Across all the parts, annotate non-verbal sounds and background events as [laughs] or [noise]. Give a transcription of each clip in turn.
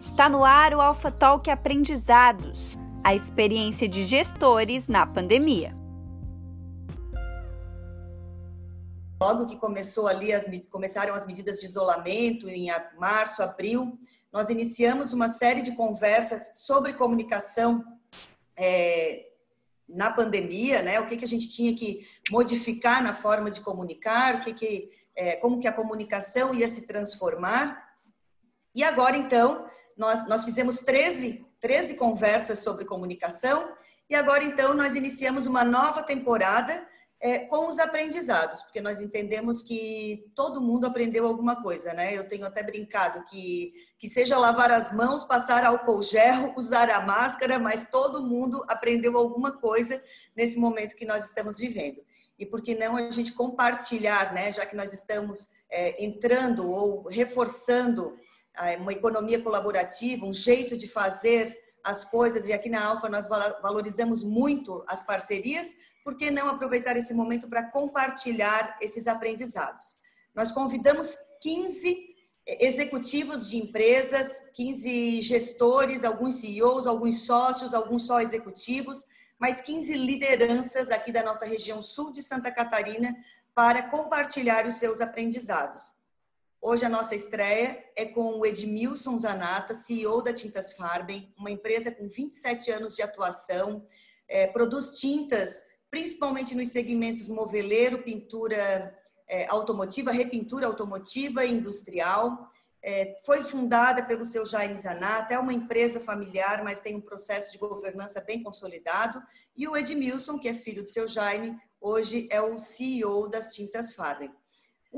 Está no ar o Alpha Talk Aprendizados, a experiência de gestores na pandemia. Logo que começou ali as, começaram as medidas de isolamento em março, abril, nós iniciamos uma série de conversas sobre comunicação é, na pandemia, né? O que, que a gente tinha que modificar na forma de comunicar, o que, que é, como que a comunicação ia se transformar. E agora, então, nós, nós fizemos 13, 13 conversas sobre comunicação e agora, então, nós iniciamos uma nova temporada é, com os aprendizados, porque nós entendemos que todo mundo aprendeu alguma coisa, né? Eu tenho até brincado que, que seja lavar as mãos, passar álcool gel, [laughs] usar a máscara, mas todo mundo aprendeu alguma coisa nesse momento que nós estamos vivendo. E por que não a gente compartilhar, né? Já que nós estamos é, entrando ou reforçando uma economia colaborativa, um jeito de fazer as coisas, e aqui na Alfa nós valorizamos muito as parcerias, por que não aproveitar esse momento para compartilhar esses aprendizados? Nós convidamos 15 executivos de empresas, 15 gestores, alguns CEOs, alguns sócios, alguns só executivos, mais 15 lideranças aqui da nossa região sul de Santa Catarina para compartilhar os seus aprendizados. Hoje a nossa estreia é com o Edmilson Zanata, CEO da Tintas Farben, uma empresa com 27 anos de atuação, é, produz tintas principalmente nos segmentos moveleiro, pintura é, automotiva, repintura automotiva e industrial. É, foi fundada pelo seu Jaime Zanata, é uma empresa familiar, mas tem um processo de governança bem consolidado. E o Edmilson, que é filho do seu Jaime, hoje é o CEO das Tintas Farben.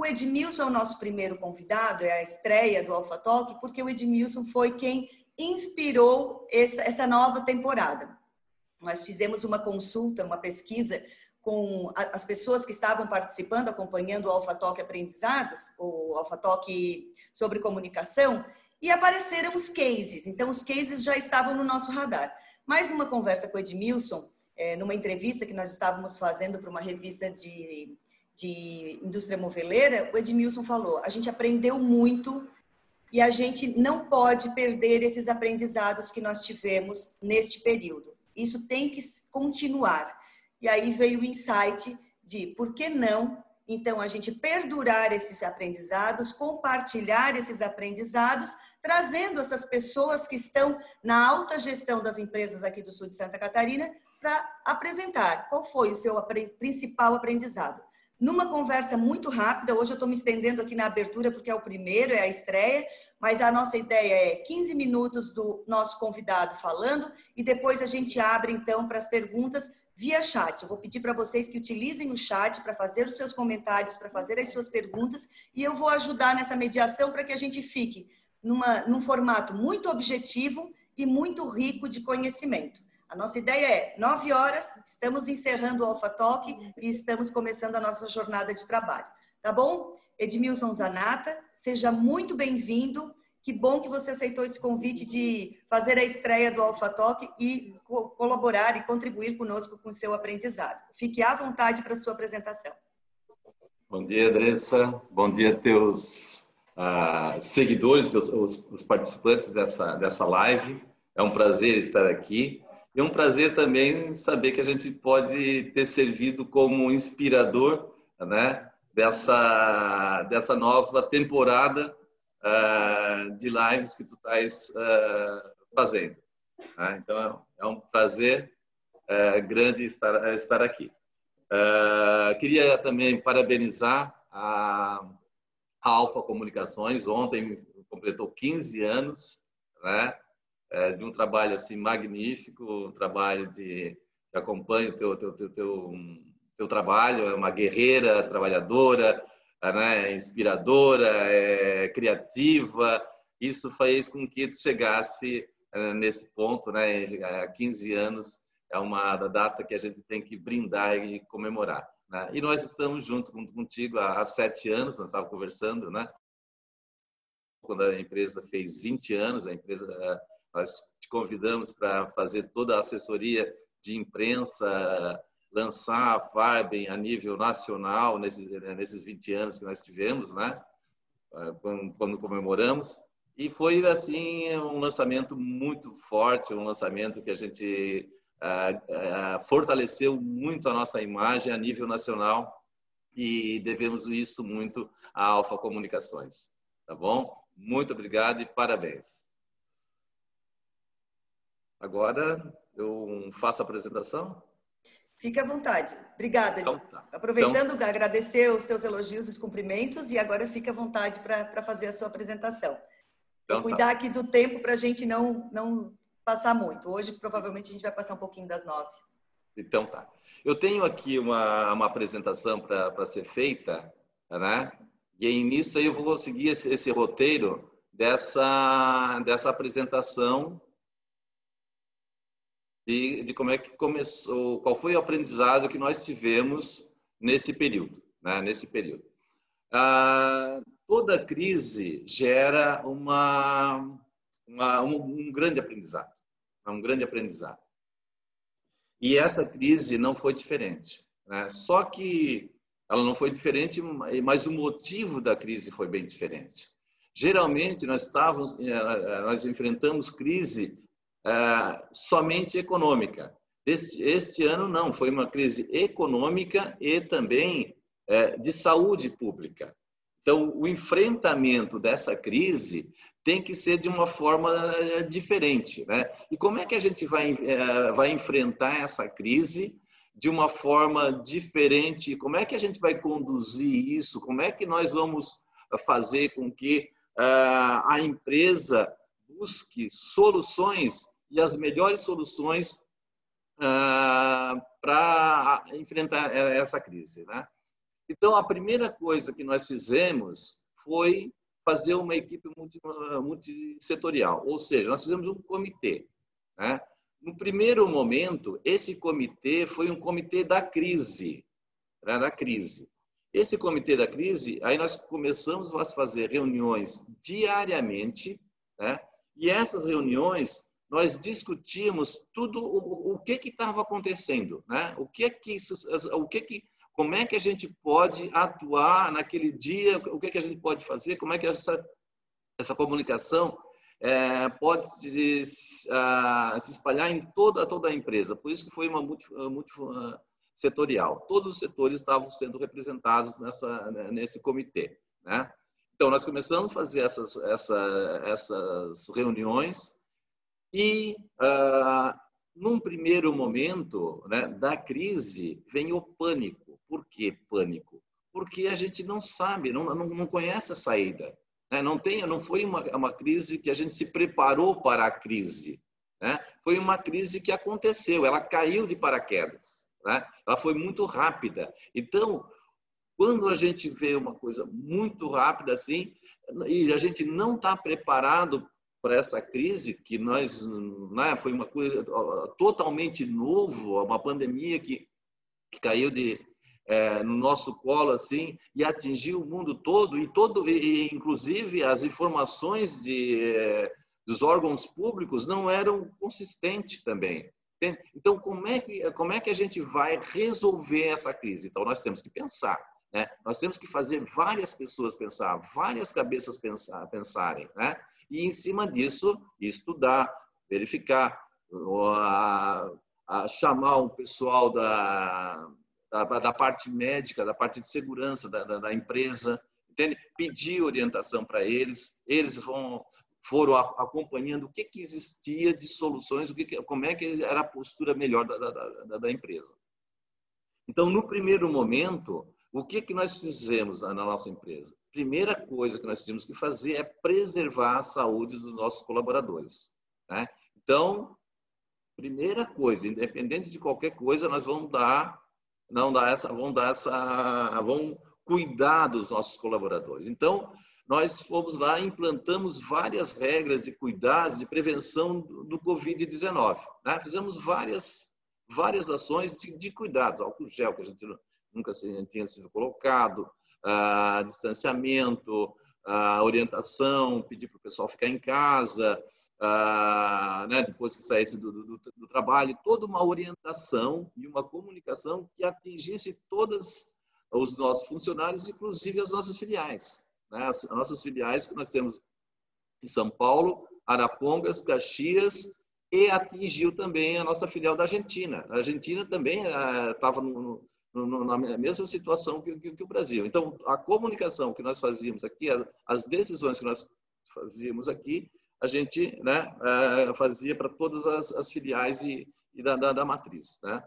O Edmilson é o nosso primeiro convidado, é a estreia do Alpha Talk, porque o Edmilson foi quem inspirou essa nova temporada. Nós fizemos uma consulta, uma pesquisa com as pessoas que estavam participando, acompanhando o Alpha Talk Aprendizados, o Alpha Talk sobre comunicação, e apareceram os cases. Então, os cases já estavam no nosso radar. Mas numa conversa com o Edmilson, é, numa entrevista que nós estávamos fazendo para uma revista de, de indústria moveleira, o Edmilson falou: a gente aprendeu muito e a gente não pode perder esses aprendizados que nós tivemos neste período. Isso tem que continuar. E aí veio o insight de por que não, então, a gente perdurar esses aprendizados, compartilhar esses aprendizados, trazendo essas pessoas que estão na alta gestão das empresas aqui do sul de Santa Catarina para apresentar qual foi o seu principal aprendizado. Numa conversa muito rápida, hoje eu estou me estendendo aqui na abertura porque é o primeiro, é a estreia, mas a nossa ideia é 15 minutos do nosso convidado falando e depois a gente abre então para as perguntas via chat. Eu vou pedir para vocês que utilizem o chat para fazer os seus comentários, para fazer as suas perguntas e eu vou ajudar nessa mediação para que a gente fique numa, num formato muito objetivo e muito rico de conhecimento. A nossa ideia é nove horas, estamos encerrando o Alpha Talk e estamos começando a nossa jornada de trabalho. Tá bom? Edmilson Zanata, seja muito bem-vindo. Que bom que você aceitou esse convite de fazer a estreia do Alpha Talk e co colaborar e contribuir conosco com o seu aprendizado. Fique à vontade para a sua apresentação. Bom dia, Andressa. Bom dia, teus uh, seguidores, teus, os, os participantes dessa, dessa live. É um prazer estar aqui. E é um prazer também saber que a gente pode ter servido como inspirador né, dessa, dessa nova temporada uh, de lives que tu estás uh, fazendo. Né? Então, é um prazer uh, grande estar, estar aqui. queria também parabenizar a, a Alfa Comunicações. Ontem completou 15 anos, né? É, de um trabalho assim magnífico, um trabalho de que acompanha o teu, teu, teu, teu, teu trabalho, é uma guerreira, trabalhadora, né, inspiradora, é, criativa. Isso fez com que tu chegasse é, nesse ponto, né, há 15 anos, é uma data que a gente tem que brindar e comemorar. Né? E nós estamos junto contigo há, há sete anos, nós estávamos conversando, né? Quando a empresa fez 20 anos, a empresa nós te convidamos para fazer toda a assessoria de imprensa, lançar a Farben a nível nacional nesses, nesses 20 anos que nós tivemos, né? Quando, quando comemoramos. E foi assim um lançamento muito forte, um lançamento que a gente uh, uh, fortaleceu muito a nossa imagem a nível nacional e devemos isso muito à Alfa Comunicações. Tá bom? Muito obrigado e parabéns. Agora eu faço a apresentação. Fique à vontade. Obrigada. Então, tá. Aproveitando, então, agradecer os teus elogios os cumprimentos e agora fique à vontade para fazer a sua apresentação. Então, Vou cuidar tá. aqui do tempo para a gente não, não passar muito. Hoje, provavelmente, a gente vai passar um pouquinho das nove. Então, tá. Eu tenho aqui uma, uma apresentação para ser feita, né? E nisso aí eu vou conseguir esse, esse roteiro dessa, dessa apresentação de, de como é que começou, qual foi o aprendizado que nós tivemos nesse período, né? Nesse período. Ah, toda crise gera uma, uma um, grande aprendizado, um grande aprendizado. E essa crise não foi diferente. Né? Só que ela não foi diferente, mas o motivo da crise foi bem diferente. Geralmente nós estávamos, eh, nós enfrentamos crise uh, somente econômica. Este, este, ano não, foi uma crise econômica e também uh, de saúde pública. Então, o enfrentamento dessa crise tem que ser de uma forma eh, diferente. Né? E como é que a gente vai, eh, vai enfrentar essa crise de uma forma diferente? Como é que a gente vai conduzir isso? Como é que nós vamos fazer com que uh, a empresa busque soluções e as melhores soluções uh, para enfrentar essa crise? Né? Então, a primeira coisa que nós fizemos foi fazer uma equipe multissetorial, ou seja, nós fizemos um comitê. Né? No primeiro momento, esse comitê foi um comitê da crise, né? da crise. Esse comitê da crise, aí nós começamos a fazer reuniões diariamente, né? e essas reuniões nós discutimos tudo o, o que estava acontecendo, né? O que que o que que como é que a gente pode atuar naquele dia? O que, que a gente pode fazer? Como é que essa, essa comunicação é, pode se, uh, se, espalhar em toda, toda a empresa? Por isso que foi uma multi, multi setorial. Todos os setores estavam sendo representados nessa, né, nesse comitê. Né? Então, nós começamos a fazer essas, essa, essas reuniões e, uh, num primeiro momento né, da crise, vem o pânico. Por que pânico? Porque a gente não sabe, não, não, não conhece a saída. Né? Não, tem, não foi uma, uma crise que a gente se preparou para a crise. Né? Foi uma crise que aconteceu, ela caiu de paraquedas. Né? Ela foi muito rápida. Então, quando a gente vê uma coisa muito rápida assim, e a gente não está preparado para essa crise que nós né, foi uma coisa totalmente novo, uma pandemia que, que caiu de, é, no nosso colo assim e atingiu o mundo todo e todo e, inclusive as informações de, é, dos órgãos públicos não eram consistentes também. Então como é que como é que a gente vai resolver essa crise? Então nós temos que pensar, né? Nós temos que fazer várias pessoas pensar, várias cabeças pensar, pensarem, né? E em cima disso estudar, verificar, a, a chamar o pessoal da da, da parte médica, da parte de segurança da, da, da empresa, entende? Pedir orientação para eles, eles vão foram acompanhando o que, que existia de soluções, o que, como é que era a postura melhor da, da, da, empresa. Então, no primeiro momento, o que, que nós fizemos na nossa empresa? Primeira coisa que nós tínhamos que fazer é preservar a saúde dos nossos colaboradores. Né? Então, primeira coisa, independente de qualquer coisa, nós vamos dar não dá essa, vão dar essa, vão cuidar dos nossos colaboradores. Então, nós fomos lá e implantamos várias regras de cuidados, de prevenção do Covid-19. Né? Fizemos várias, várias ações de, de cuidado, álcool gel, que a gente nunca tinha sido colocado, distanciamento, orientação, pedir para o pessoal ficar em casa, né, depois que saísse do, do, do, trabalho, toda uma orientação e uma comunicação que atingisse todos os nossos funcionários, inclusive as nossas filiais. Né? As, as nossas filiais que nós temos em São Paulo, Arapongas, Caxias e atingiu também a nossa filial da Argentina. A Argentina também estava na mesma situação que, que, que, o Brasil. Então, a comunicação que nós fazíamos aqui, as, as decisões que nós fazíamos aqui, a gente né, uh, fazia para todas as, as, filiais e, e da, da, da, matriz. Né?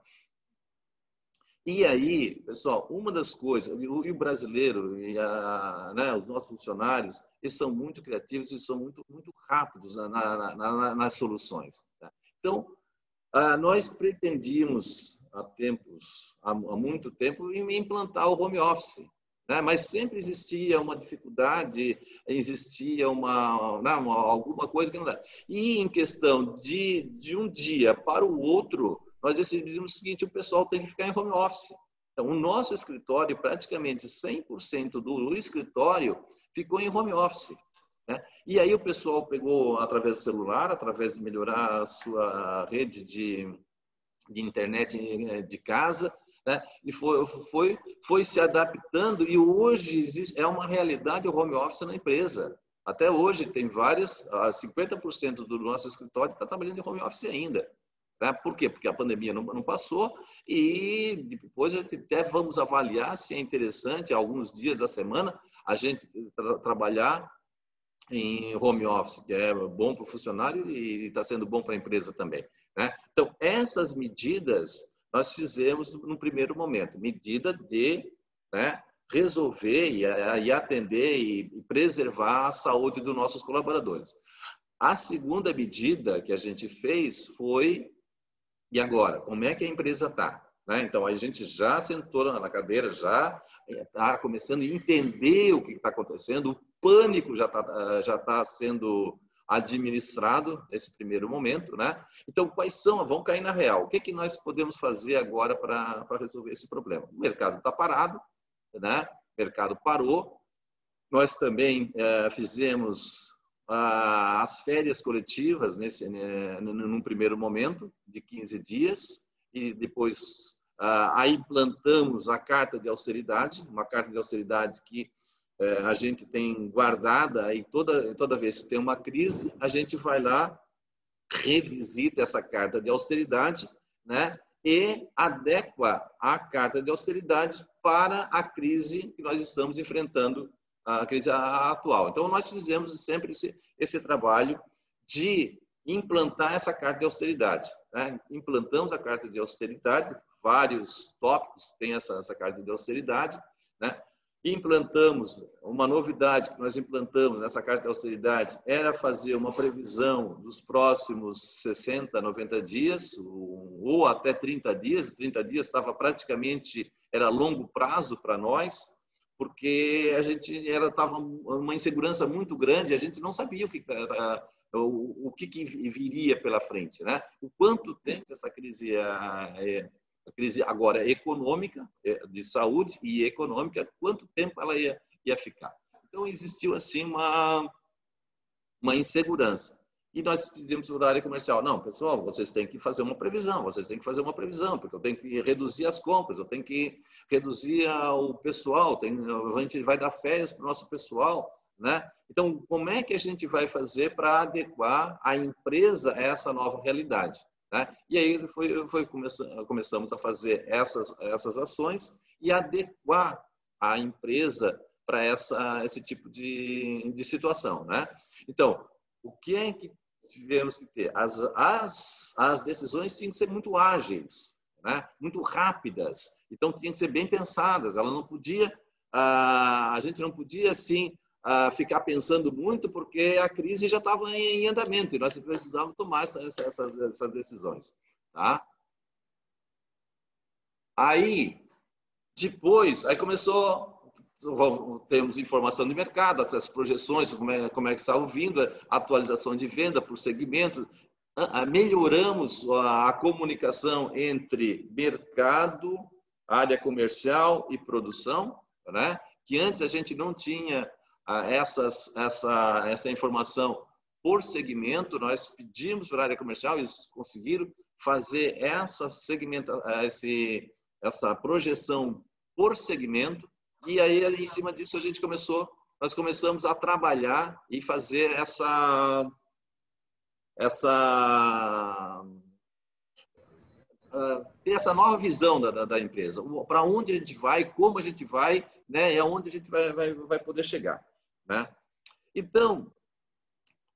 E aí, pessoal, uma das coisas, o, o brasileiro e a, né, os nossos funcionários, eles são muito criativos e são muito, muito rápidos na, na, na, nas soluções. Tá? Então, uh, nós pretendíamos há tempos, há, há muito tempo, implantar o home office né? mas sempre existia uma dificuldade, existia uma, não, né, alguma coisa que não dá. E em questão de, de um dia para o outro, nós decidimos o seguinte: o pessoal tem que ficar em home office. Então, o nosso escritório, praticamente 100% do escritório ficou em home office. E aí o pessoal pegou através do celular, através de melhorar a sua rede de, de internet eh, de casa, né? e foi, foi, foi se adaptando e hoje existe, é uma realidade o home office na empresa. Até hoje tem várias, 50% do nosso escritório está trabalhando em home office ainda. Né? Por quê? Porque a pandemia não, não passou e depois a gente até vamos avaliar se é interessante, alguns dias da semana, a gente tra trabalhar em home office, que é bom para o funcionário e está sendo bom para a empresa também. Né? Então, essas medidas nós fizemos no primeiro momento, medida de né, resolver e, atender e, preservar a saúde dos nossos colaboradores. A segunda medida que a gente fez foi, e agora, como é que a empresa está? Né? Então, a gente já sentou na cadeira, já está começando a entender o que está acontecendo, o pânico já está já tá sendo administrado nesse primeiro momento, né? Então, quais são? Vamos cair na real. O que, é que nós podemos fazer agora para resolver esse problema? O mercado está parado, né? O mercado parou. Nós também é, fizemos ah, as férias coletivas nesse, né, num primeiro momento de 15 dias e depois ah, aí implantamos a carta de austeridade, uma carta de austeridade que a gente tem guardada e toda, toda vez que tem uma crise, a gente vai lá, revisita essa carta de austeridade, né? E adequa a carta de austeridade para a crise que nós estamos enfrentando, a crise atual. Então, nós fizemos sempre esse, esse trabalho de implantar essa carta de austeridade. Né? Implantamos a carta de austeridade, vários tópicos têm essa, essa carta de austeridade, né? Implantamos, uma novidade que nós implantamos nessa carta de austeridade era fazer uma previsão dos próximos 60, 90 dias, ou até 30 dias. 30 dias estava praticamente, era longo prazo para nós, porque a gente era tava uma insegurança muito grande, a gente não sabia o que o, o que, que viria pela frente, né? O quanto tempo essa crise ia, ia a crise agora é econômica, é, de saúde e econômica, quanto tempo ela ia, ia ficar. Então, existiu assim uma, uma insegurança. E nós pedimos para a área comercial, não, pessoal, vocês têm que fazer uma previsão, vocês têm que fazer uma previsão, porque eu tenho que reduzir as compras, eu tenho que reduzir o pessoal, tem, a gente vai dar férias para o nosso pessoal, né? Então, como é que a gente vai fazer para adequar a empresa a essa nova realidade? Né? E aí foi, foi começamos a fazer essas, essas ações e adequar a empresa para esse tipo de, de situação, né? Então, o que é que tivemos que ter? As, as, as decisões tinham que ser muito ágeis, né? Muito rápidas. Então, tinham que ser bem pensadas. Ela não podia, a, a gente não podia assim a ficar pensando muito, porque a crise já estava em andamento e nós precisávamos tomar essas, essas, essas decisões. Tá? Aí, depois, aí começou temos informação de mercado, essas projeções, como é, como é que está vindo, atualização de venda por segmento, melhoramos a comunicação entre mercado, área comercial e produção, né? que antes a gente não tinha essas, essa, essa informação por segmento, nós pedimos para a área comercial, eles conseguiram fazer essa segmenta, esse, essa projeção por segmento, e aí em cima disso a gente começou nós começamos a trabalhar e fazer essa essa uh, ter essa nova visão da, da, da empresa, para onde a gente vai, como a gente vai, né, e aonde a gente vai, vai, vai poder chegar, né? Então,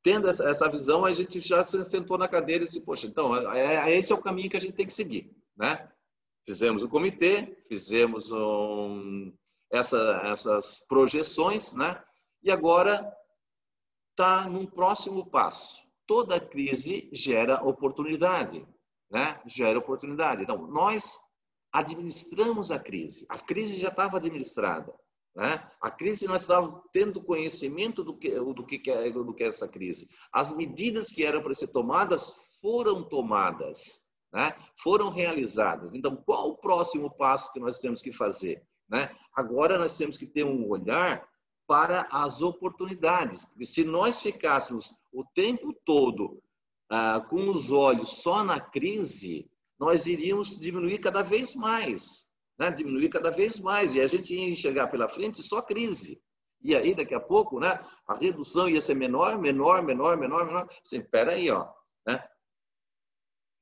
tendo essa, visão, a gente já se sentou na cadeira e disse, poxa, então, é, é, esse é o caminho que a gente tem que seguir, né? Fizemos o comitê, fizemos um, essa, essas projeções, né? E agora está num próximo passo. Toda crise gera oportunidade, né? Gera oportunidade. Então, nós administramos a crise. A crise já estava administrada. Né? A crise nós estávamos tendo conhecimento do que, do, que é, do que é essa crise. As medidas que eram para ser tomadas foram tomadas, né? foram realizadas. Então, qual o próximo passo que nós temos que fazer? Né? Agora nós temos que ter um olhar para as oportunidades, porque se nós ficássemos o tempo todo ah, com os olhos só na crise, nós iríamos diminuir cada vez mais, né? diminuir cada vez mais, e a gente ia enxergar pela frente só crise. E aí, daqui a pouco, né, a redução ia ser menor, menor, menor, menor, menor. Assim, aí, ó, né?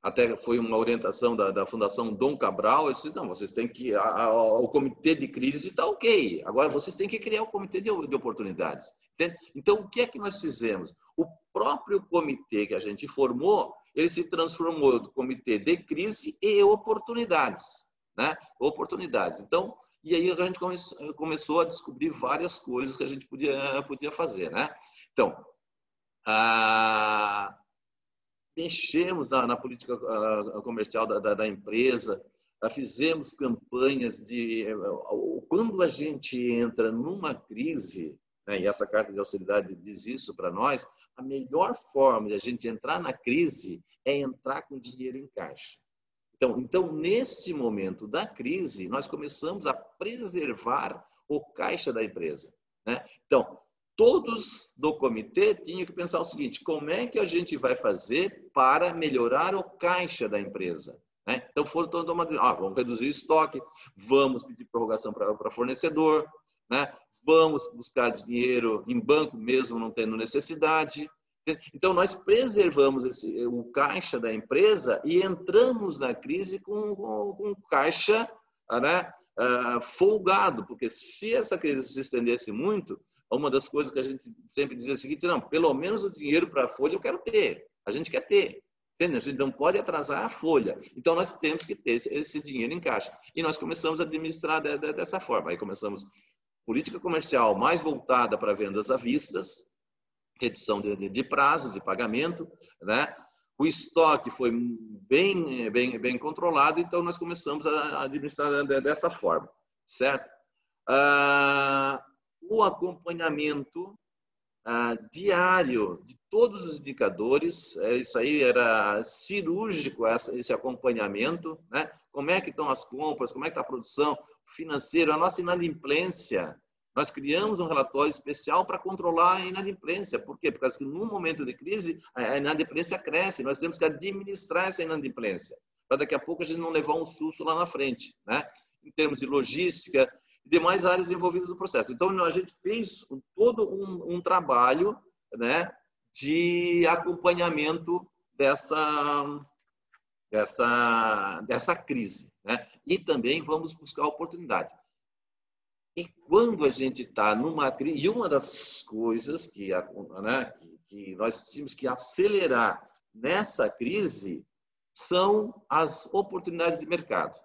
Até foi uma orientação da, da Fundação Dom Cabral. Eu disse, não, vocês têm que. A, a, o comitê de crise está ok. Agora vocês têm que criar o comitê de, de oportunidades. Entende? Então, o que é que nós fizemos? O próprio comitê que a gente formou, ele se transformou do comitê de crise e oportunidades, né? Oportunidades. Então, e aí a gente começou a descobrir várias coisas que a gente podia podia fazer, né? Então, a... mexemos na, na política comercial da, da, da empresa, fizemos campanhas de quando a gente entra numa crise, né, e essa carta de austeridade diz isso para nós, a melhor forma de a gente entrar na crise é entrar com dinheiro em caixa. Então, então, neste momento da crise, nós começamos a preservar o caixa da empresa. Né? Então, todos do comitê tinham que pensar o seguinte: como é que a gente vai fazer para melhorar o caixa da empresa? Né? Então, foram tomando, ah, vamos reduzir o estoque, vamos pedir prorrogação para fornecedor, né? vamos buscar dinheiro em banco mesmo não tendo necessidade. Então, nós preservamos esse, o caixa da empresa e entramos na crise com, com, com caixa né, uh, folgado, porque se essa crise se estendesse muito, uma das coisas que a gente sempre dizia é o seguinte, não, pelo menos o dinheiro para a folha eu quero ter, a gente quer ter. A gente não pode atrasar a folha. Então, nós temos que ter esse, dinheiro em caixa. E nós começamos a administrar de, de, dessa forma. Aí começamos política comercial mais voltada para vendas à vistas, redução de, de prazo de pagamento, né? O estoque foi bem, bem, bem controlado, então nós começamos a administrar dessa forma, certo? Ah, o acompanhamento ah, diário de todos os indicadores, é, isso aí era cirúrgico esse acompanhamento, né? Como é que estão as compras, como é que está a produção, financeiro, a nossa inadimplência. Nós criamos um relatório especial para controlar a inadimplência. Por quê? Porque no momento de crise, a inadimplência cresce. Nós temos que administrar essa inadimplência, para daqui a pouco a gente não levar um susto lá na frente, né? Em termos de logística e demais áreas envolvidas no processo. Então, a gente fez todo um, um trabalho, né? De acompanhamento dessa dessa, dessa crise. Né? E também vamos buscar oportunidade. E quando a gente está numa crise, e uma das coisas que, né, que, nós tínhamos que acelerar nessa crise são as oportunidades de mercado.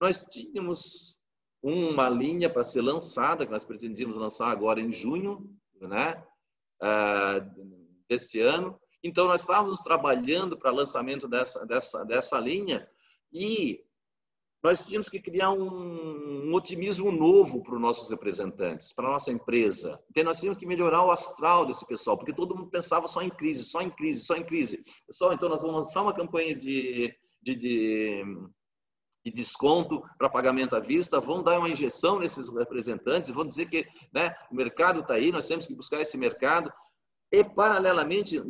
Nós tínhamos uma linha para ser lançada, que nós pretendíamos lançar agora em junho né, uh, desse ano, então, nós estávamos trabalhando para lançamento dessa, dessa, dessa linha e nós tínhamos que criar um, um otimismo novo para os nossos representantes, para a nossa empresa. Então, nós tínhamos que melhorar o astral desse pessoal, porque todo mundo pensava só em crise, só em crise, só em crise. Pessoal, então nós vamos lançar uma campanha de, de, de, de desconto para pagamento à vista, vão dar uma injeção nesses representantes, vão dizer que né, o mercado está aí, nós temos que buscar esse mercado. E, paralelamente,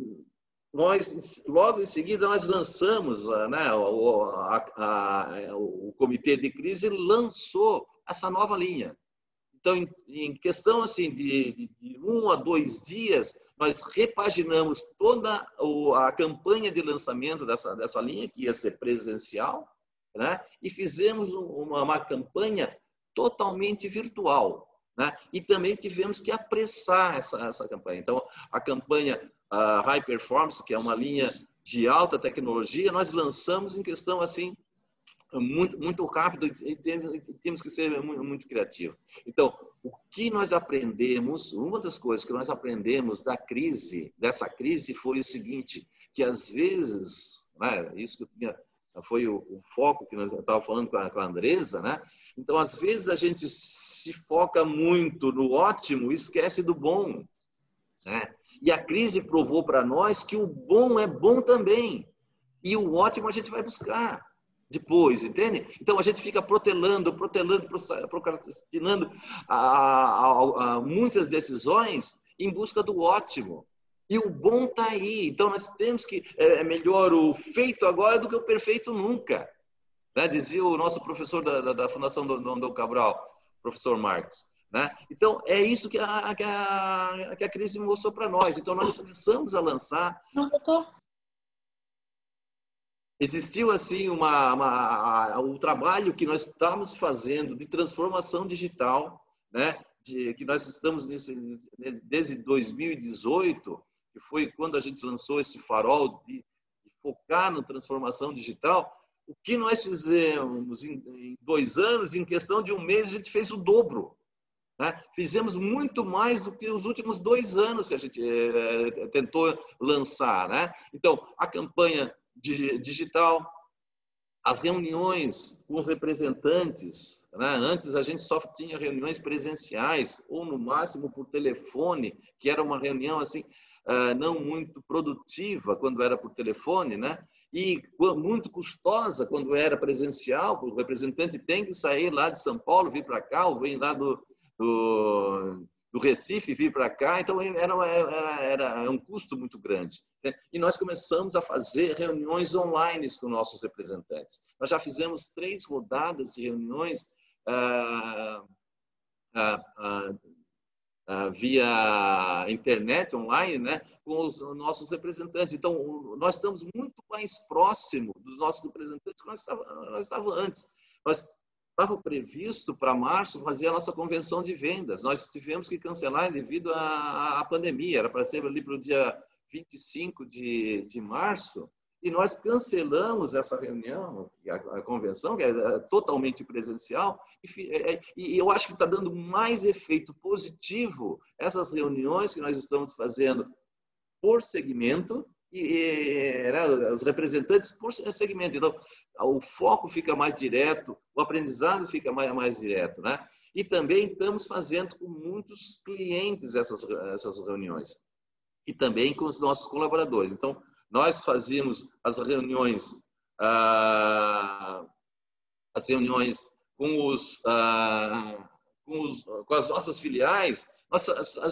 nós logo em seguida nós lançamos ah, né, o, a, a, o comitê de crise lançou essa nova linha Então, em, em questão assim de, de, um a dois dias, nós repaginamos toda a campanha de lançamento dessa, dessa linha, que ia ser presencial, né? e fizemos uma, uma campanha totalmente virtual. Né? E também tivemos que apressar essa, essa campanha. Então, a campanha uh, High Performance, que é uma linha de alta tecnologia, nós lançamos em questão assim muito muito rápido e temos que ser muito, muito criativos. Então, o que nós aprendemos, uma das coisas que nós aprendemos da crise, dessa crise, foi o seguinte, que às vezes, né, isso que eu tinha foi o, o, foco que nós estava falando com a, com a Andresa, né? Então, às vezes a gente se foca muito no ótimo e esquece do bom, né? E a crise provou para nós que o bom é bom também e o ótimo a gente vai buscar depois, entende? Então a gente fica protelando, protelando, procrastinando a, a, a, muitas decisões em busca do ótimo. E o bom está aí. Então, nós temos que. É, é melhor o feito agora do que o perfeito nunca. Né? Dizia o nosso professor da, da, da Fundação Dom Cabral, professor Marcos. Né? Então, é isso que a, que a, que a crise mostrou para nós. Então, nós começamos a lançar. Não, doutor. Existiu, assim, uma, uma, o trabalho que nós estamos fazendo de transformação digital, né? De, que nós estamos nesse, desde 2018, que foi quando a gente lançou esse farol de, de focar na transformação digital, o que nós fizemos em, em, dois anos, em questão de um mês, a gente fez o dobro. Né? Fizemos muito mais do que os últimos dois anos que a gente é, tentou lançar. Né? Então, a campanha digital, as reuniões com os representantes. Né? Antes a gente só tinha reuniões presenciais ou no máximo por telefone, que era uma reunião assim uh, não muito produtiva quando era por telefone, né? E muito custosa quando era presencial, o representante tem que sair lá de São Paulo, vir para cá, ou vem lá do, do, do Recife, vir para cá, então era, era, era um custo muito grande. Né? E nós começamos a fazer reuniões online com nossos representantes. Nós já fizemos três rodadas de reuniões ah, ah, ah, ah, via internet, online, né, com os nossos representantes. Então, nós estamos muito mais próximo dos nossos representantes que nós estávamos antes. Nós estava previsto para março fazer a nossa convenção de vendas. Nós tivemos que cancelar devido à, à pandemia. Era para ser ali para o dia 25 de, de março, e nós cancelamos essa reunião, a, a convenção, que é totalmente presencial, e, é, é, e eu acho que está dando mais efeito positivo essas reuniões que nós estamos fazendo por segmento, e, né, os representantes por segmento. Então, o foco fica mais direto, o aprendizado fica mais, mais direto, né? E também estamos fazendo com muitos clientes essas, essas reuniões. E também com os nossos colaboradores. Então, nós fazíamos as reuniões, ah, as reuniões com, os, ah, com, os, com as nossas filiais, nós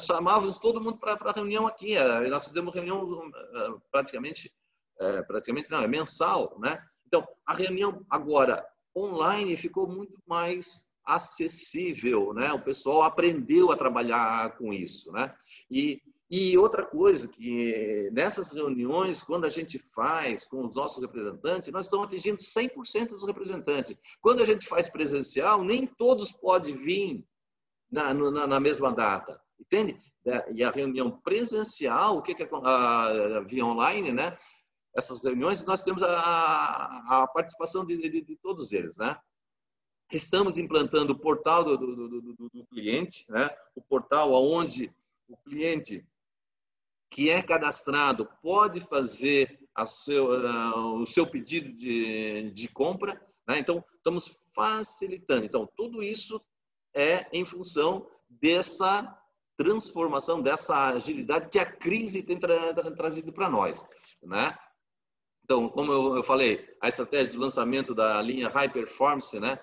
chamávamos todo mundo para a reunião aqui. Eh, nós fizemos reunião eh, praticamente, eh, praticamente não, é mensal, né? Então, a reunião agora online ficou muito mais acessível, né? O pessoal aprendeu a trabalhar com isso, né? E e outra coisa, que nessas reuniões, quando a gente faz com os nossos representantes, nós estamos atingindo 100% dos representantes. Quando a gente faz presencial, nem todos podem vir na, na, na mesma data, entende? E a reunião presencial, o que é a, a, via online, né? Essas reuniões, nós temos a, a participação de, de, de, todos eles, né? Estamos implantando o portal do, do, do, do cliente, né? O portal onde o cliente que é cadastrado pode fazer seu, uh, o seu pedido de, de compra. Né? Então, estamos facilitando. Então, tudo isso é em função dessa transformação, dessa agilidade que a crise tem tra trazido para nós. Né? Então, como eu, falei, a estratégia de lançamento da linha High Performance né,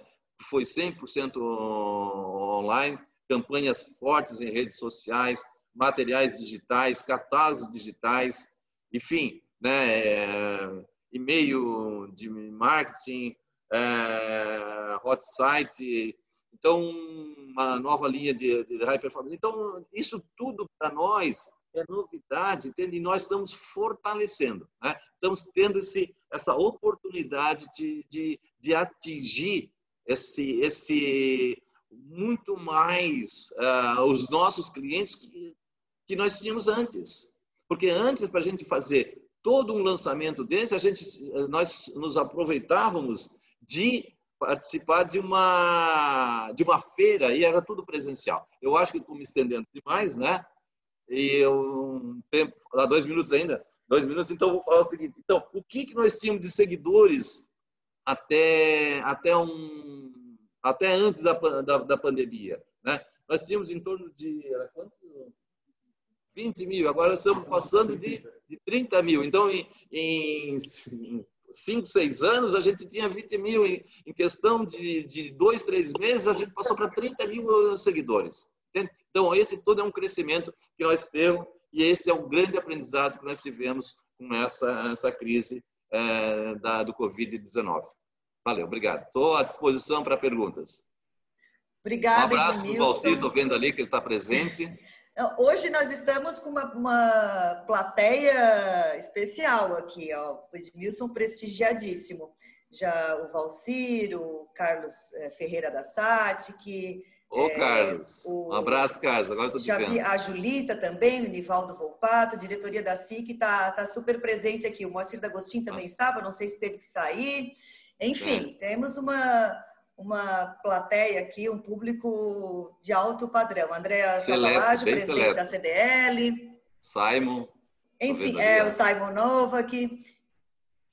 foi 100% online, campanhas fortes em redes sociais, materiais digitais, catálogos digitais, enfim, né, é, e-mail de marketing, é, hot site, então uma nova linha de, de high performance. Então, isso tudo para nós é novidade, entende? E nós estamos fortalecendo, né? estamos tendo esse, essa oportunidade de, de, de atingir esse, esse muito mais uh, os nossos clientes que, que nós tínhamos antes. Porque antes, para a gente fazer todo um lançamento desse, a gente, nós nos aproveitávamos de participar de uma de uma feira e era tudo presencial. Eu acho que estou me estendendo demais, né? E eu um tempo, há dois minutos ainda, dois minutos. Então vou falar o seguinte. Então, o que que nós tínhamos de seguidores até até um até antes da, da, da pandemia, né? Nós tínhamos em torno de quanto? 20 mil. Agora estamos passando de, de 30 mil. Então, em, em cinco, seis anos, a gente tinha 20 mil. Em, em questão de, de dois, três meses, a gente passou para 30 mil seguidores. Então, esse todo é um crescimento que nós temos e esse é o grande aprendizado que nós tivemos com essa, essa crise é, da, do Covid-19. Valeu, obrigado. Estou à disposição para perguntas. Obrigada, Um abraço para o Valcir, estou vendo ali que ele está presente. Hoje nós estamos com uma, uma plateia especial aqui, ó. O Edmilson prestigiadíssimo. Já o Valcir, o Carlos eh, Ferreira da Satic. Ô, é, Carlos. O, um abraço, Carlos. Agora estou Já vi a Julita também, o Nivaldo Volpato, diretoria da SIC, está tá super presente aqui. O Moacir D'Agostinho também ah. estava, não sei se teve que sair. Enfim, é. temos uma uma plateia aqui, um público de alto padrão. Andréa Savalage, presidente da CDL. Simon. Enfim, é o Simon Novak.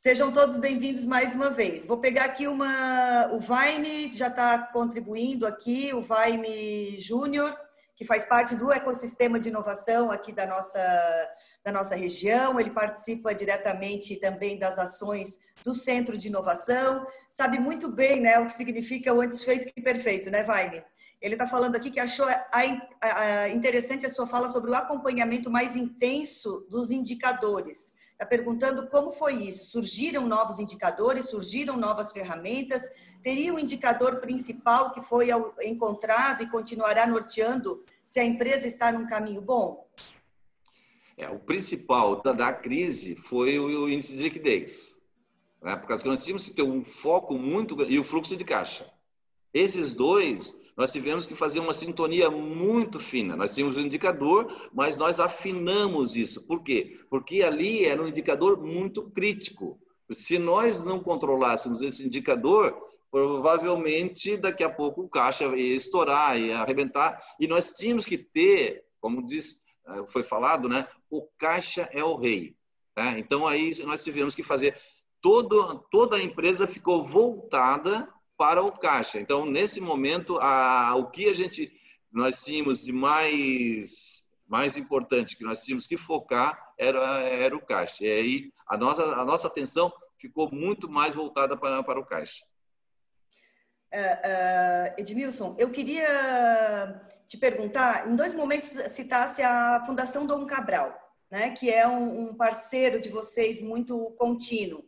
Sejam todos bem-vindos mais uma vez. Vou pegar aqui uma. O Vaime já está contribuindo aqui, o Vaime Júnior, que faz parte do ecossistema de inovação aqui da nossa, da nossa região. Ele participa diretamente também das ações do Centro de Inovação, sabe muito bem né, o que significa o antes feito que perfeito, né, Vaine? Ele está falando aqui que achou interessante a sua fala sobre o acompanhamento mais intenso dos indicadores. Está perguntando como foi isso. Surgiram novos indicadores, surgiram novas ferramentas. Teria um indicador principal que foi encontrado e continuará norteando se a empresa está num caminho bom? É, o principal da, da crise foi o índice de liquidez né? por causa que nós tínhamos que ter um foco muito e o fluxo de caixa. Esses dois, nós tivemos que fazer uma sintonia muito fina. Nós tínhamos um indicador, mas nós afinamos isso. Por quê? Porque ali era um indicador muito crítico. Se nós não controlássemos esse indicador, provavelmente daqui a pouco o caixa ia estourar, ia arrebentar. E nós tínhamos que ter, como diz, eh, foi falado, né? O caixa é o rei. Né? Então aí nós tivemos que fazer todo, toda a empresa ficou voltada para o caixa. Então, nesse momento, a, o que a gente nós tínhamos de mais mais importante que nós tínhamos que focar era era o caixa. E aí a nossa a nossa atenção ficou muito mais voltada para, para o caixa. Uh, Edmilson, eu queria te perguntar, em dois momentos citasse a Fundação Dom Cabral, né, que é um, um parceiro de vocês muito contínuo.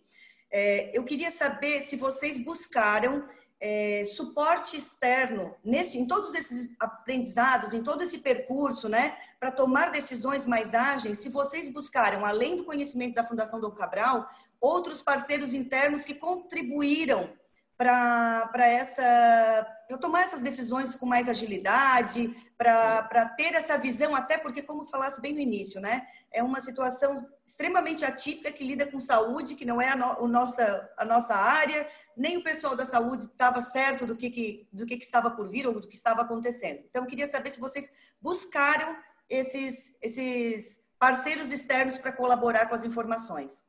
É, eu queria saber se vocês buscaram é, suporte externo nesse, em todos esses aprendizados, em todo esse percurso, né, para tomar decisões mais ágeis, se vocês buscaram, além do conhecimento da Fundação Dom Cabral, outros parceiros internos que contribuíram para essa para tomar essas decisões com mais agilidade, para ter essa visão, até porque, como falasse bem no início, né? É uma situação extremamente atípica que lida com saúde, que não é a, no, nossa, a nossa área, nem o pessoal da saúde estava certo do que, que, do que, que estava por vir ou do que estava acontecendo. Então, queria saber se vocês buscaram esses, esses parceiros externos para colaborar com as informações.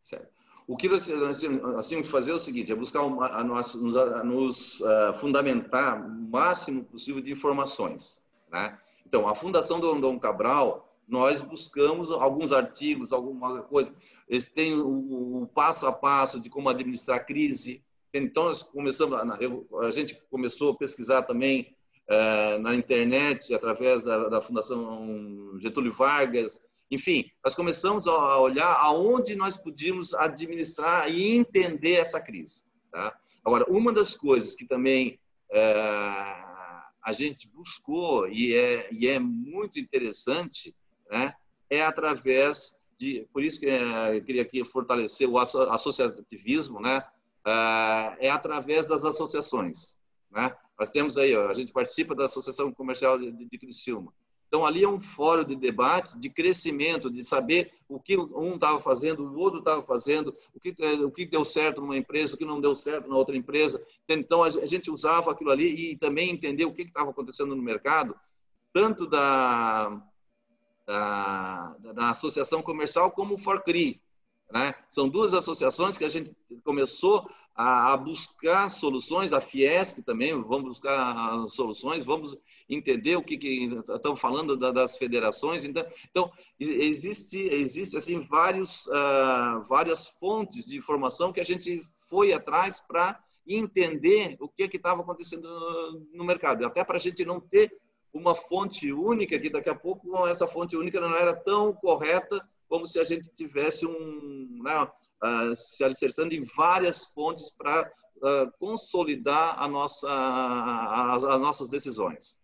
Certo. O que nós, nós, nós temos que fazer é o seguinte, é buscar uma, a nos, a nos uh, fundamentar o máximo possível de informações. Né? Então, a Fundação do Dom Cabral, nós buscamos alguns artigos, alguma coisa. Eles têm o, o passo a passo de como administrar crise. Então, nós começamos, a gente começou a pesquisar também uh, na internet, através da, da Fundação Getúlio Vargas, enfim, nós começamos a olhar aonde nós podíamos administrar e entender essa crise. Tá? Agora, uma das coisas que também é, a gente buscou e é, e é muito interessante, né? é através de, por isso que é, eu queria aqui fortalecer o associativismo, né? é através das associações. Né? Nós temos aí, a gente participa da Associação Comercial de, de Criciúma. Então, ali é um fórum de debate, de crescimento, de saber o que um estava fazendo, o outro estava fazendo, o que, o que deu certo numa empresa, o que não deu certo na outra empresa. Então, a gente usava aquilo ali e também entender o que estava acontecendo no mercado, tanto da, da, da Associação Comercial como o Forcri. Né? São duas associações que a gente começou a, a buscar soluções, a Fiesc também, vamos buscar soluções, vamos entender o que, que estão falando da, das federações. Então, então existe, existe assim vários, uh, várias fontes de informação que a gente foi atrás para entender o que estava acontecendo no mercado, até para a gente não ter uma fonte única, que daqui a pouco essa fonte única não era tão correta como se a gente tivesse um, né, uh, se alicerçando em várias fontes para uh, consolidar a nossa, as, as nossas decisões.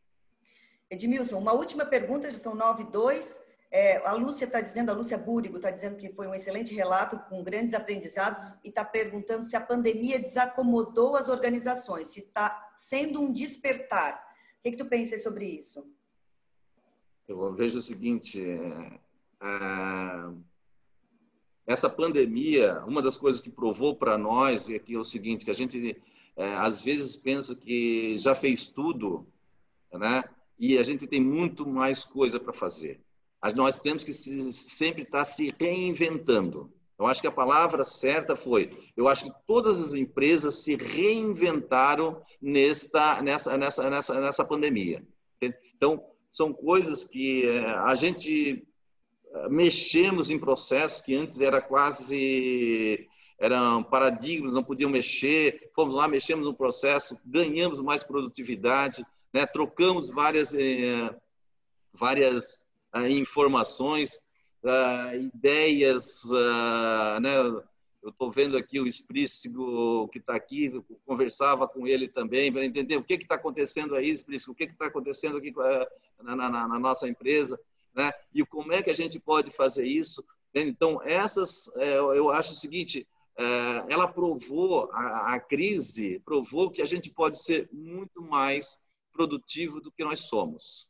Edmilson, uma última pergunta, já são nove e dois. É, a Lúcia está dizendo, a Lúcia Búrigo está dizendo que foi um excelente relato com grandes aprendizados e está perguntando se a pandemia desacomodou as organizações, se está sendo um despertar. O que, que tu pensa sobre isso? Eu vejo o seguinte, é, é, essa pandemia, uma das coisas que provou para nós é que é o seguinte, que a gente é, às vezes pensa que já fez tudo, né? e a gente tem muito mais coisa para fazer. Nós temos que sempre estar tá se reinventando. Eu acho que a palavra certa foi, eu acho que todas as empresas se reinventaram nesta, nessa, nessa, nessa, nessa pandemia. Então, são coisas que eh, a gente eh, mexemos em processos que antes era quase eram paradigmas, não podiam mexer. Fomos lá, mexemos no processo, ganhamos mais produtividade, né? trocamos várias, eh, várias informações, eh, ideias, né? eu estou vendo aqui o Esprícigo que está aqui, conversava com ele também para entender o que está acontecendo aí, Esprícigo, o que está acontecendo aqui na, na, na, nossa empresa, né? E como é que a gente pode fazer isso? Então, essas, eu acho o seguinte, ela provou, a, a crise provou que a gente pode ser muito mais produtivo do que nós somos.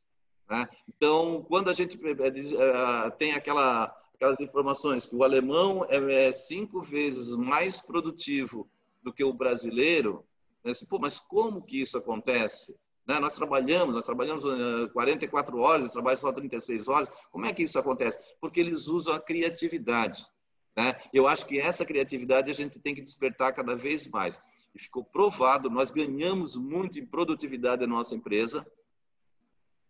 Né? Então, quando a gente eh, eh, tem aquela, aquelas informações que o alemão é, é cinco vezes mais produtivo do que o brasileiro, né? assim, Pô, mas como que isso acontece? Né? Nós trabalhamos, nós trabalhamos 44 eh, horas, eles trabalham só 36 horas. Como é que isso acontece? Porque eles usam a criatividade. Né? Eu acho que essa criatividade a gente tem que despertar cada vez mais e ficou provado, nós ganhamos muito em produtividade da nossa empresa.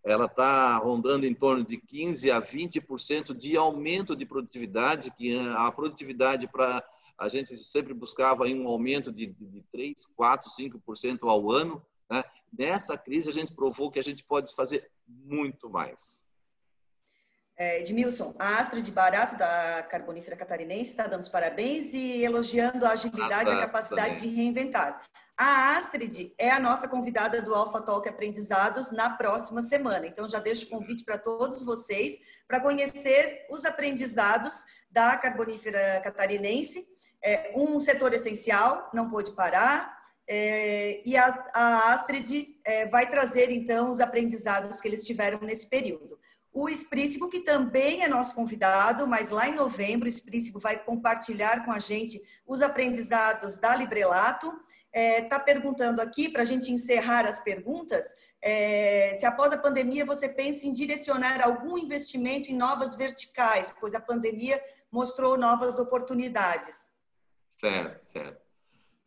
Ela está rondando em torno de 15 a 20% de aumento de produtividade, que a produtividade para a gente sempre buscava um aumento de, de 3, 4, 5% ao ano. Né? Nessa crise, a gente provou que a gente pode fazer muito mais. É, Edmilson, a Astrid Barato, da Carbonífera Catarinense, está dando os parabéns e elogiando a agilidade e a capacidade também. de reinventar. A Astrid é a nossa convidada do Alpha Talk Aprendizados na próxima semana. Então, já deixo o convite para todos vocês para conhecer os aprendizados da Carbonífera Catarinense. É um setor essencial, não pôde parar. É, e a, a Astrid é, vai trazer, então, os aprendizados que eles tiveram nesse período. O Esprícigo, que também é nosso convidado, mas lá em novembro, o Esprícigo vai compartilhar com a gente os aprendizados da Librelato. Está é, tá perguntando aqui, para a gente encerrar as perguntas, é, se após a pandemia você pensa em direcionar algum investimento em novas verticais, pois a pandemia mostrou novas oportunidades. Certo, certo.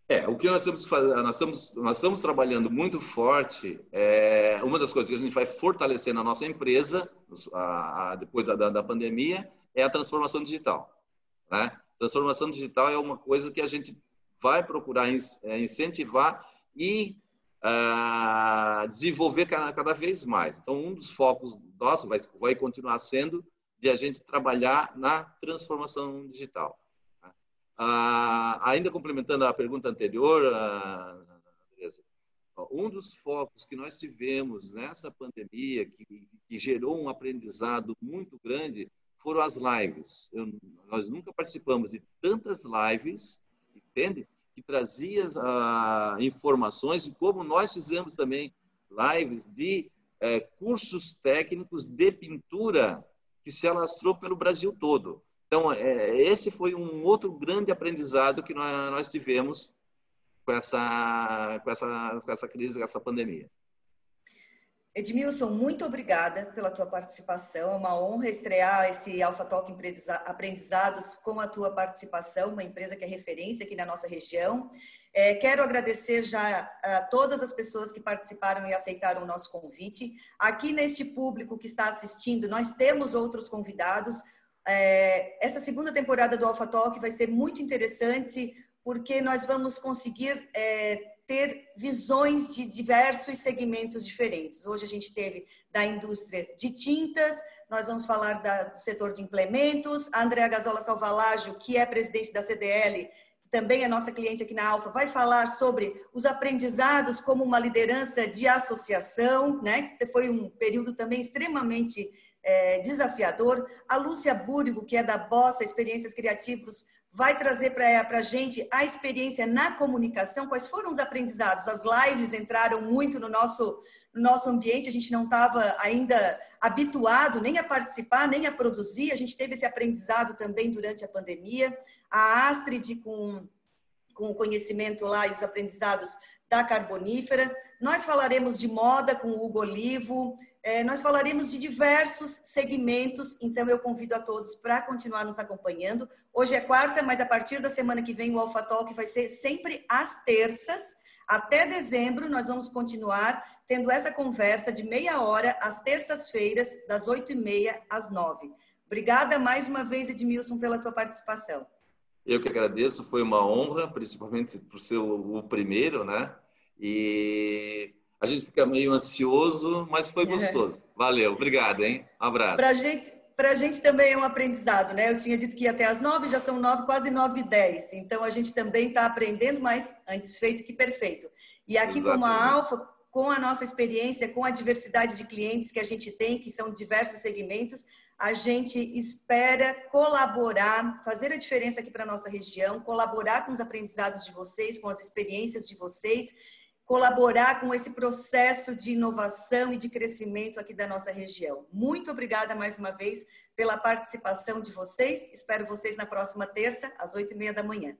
É, o que nós estamos fazendo, nós estamos, nós estamos trabalhando muito forte. É, uma das coisas que a gente vai fortalecer na nossa empresa, a, a, depois da, da, pandemia, é a transformação digital. Né? Transformação digital é uma coisa que a gente vai procurar é, incentivar e uh, desenvolver cada, vez mais. Então, um dos focos nossos vai, continuar sendo de a gente trabalhar na transformação digital. Ah, ainda complementando a pergunta anterior, ah, um dos focos que nós tivemos nessa pandemia, que, que gerou um aprendizado muito grande, foram as lives. Eu, nós nunca participamos de tantas lives, entende? Que trazia uh, informações, como nós fizemos também lives de uh, cursos técnicos de pintura que se alastrou pelo Brasil todo. Então, é, esse foi um outro grande aprendizado que nós, nós tivemos com essa, com, essa, com essa crise, com essa pandemia. Edmilson, muito obrigada pela tua participação. É uma honra estrear esse Alpha Talk Aprendizados com a tua participação, uma empresa que é referência aqui na nossa região. É, quero agradecer já a todas as pessoas que participaram e aceitaram o nosso convite. Aqui neste público que está assistindo, nós temos outros convidados. É, essa segunda temporada do Alpha Talk vai ser muito interessante porque nós vamos conseguir é, ter visões de diversos segmentos diferentes. Hoje a gente teve da indústria de tintas, nós vamos falar da, do setor de implementos. A Andrea Gazola Salvalagio, que é presidente da CDL, também é nossa cliente aqui na Alfa, vai falar sobre os aprendizados como uma liderança de associação, né? que foi um período também extremamente é, desafiador. A Lúcia Búrigo, que é da Bossa Experiências Criativos, vai trazer para a gente a experiência na comunicação, quais foram os aprendizados. As lives entraram muito no nosso, no nosso ambiente, a gente não estava ainda habituado nem a participar, nem a produzir, a gente teve esse aprendizado também durante a pandemia. A Astrid, com, com o conhecimento lá e os aprendizados da carbonífera. Nós falaremos de moda com o Hugo Olivo, é, nós falaremos de diversos segmentos, então eu convido a todos para continuar nos acompanhando. Hoje é quarta, mas a partir da semana que vem o Alpha Talk vai ser sempre às terças. Até dezembro nós vamos continuar tendo essa conversa de meia hora às terças-feiras, das oito e meia às nove. Obrigada mais uma vez, Edmilson, pela tua participação. Eu que agradeço, foi uma honra, principalmente por ser o primeiro, né? E a gente fica meio ansioso, mas foi gostoso. Valeu, obrigado, hein? Um abraço. Para gente, a gente também é um aprendizado, né? Eu tinha dito que ia até às nove, já são nove, quase nove e dez. Então a gente também está aprendendo, mas antes feito que perfeito. E aqui Exatamente. como a Alfa, com a nossa experiência, com a diversidade de clientes que a gente tem, que são diversos segmentos, a gente espera colaborar, fazer a diferença aqui para a nossa região, colaborar com os aprendizados de vocês, com as experiências de vocês colaborar com esse processo de inovação e de crescimento aqui da nossa região. Muito obrigada mais uma vez pela participação de vocês. Espero vocês na próxima terça, às oito e meia da manhã.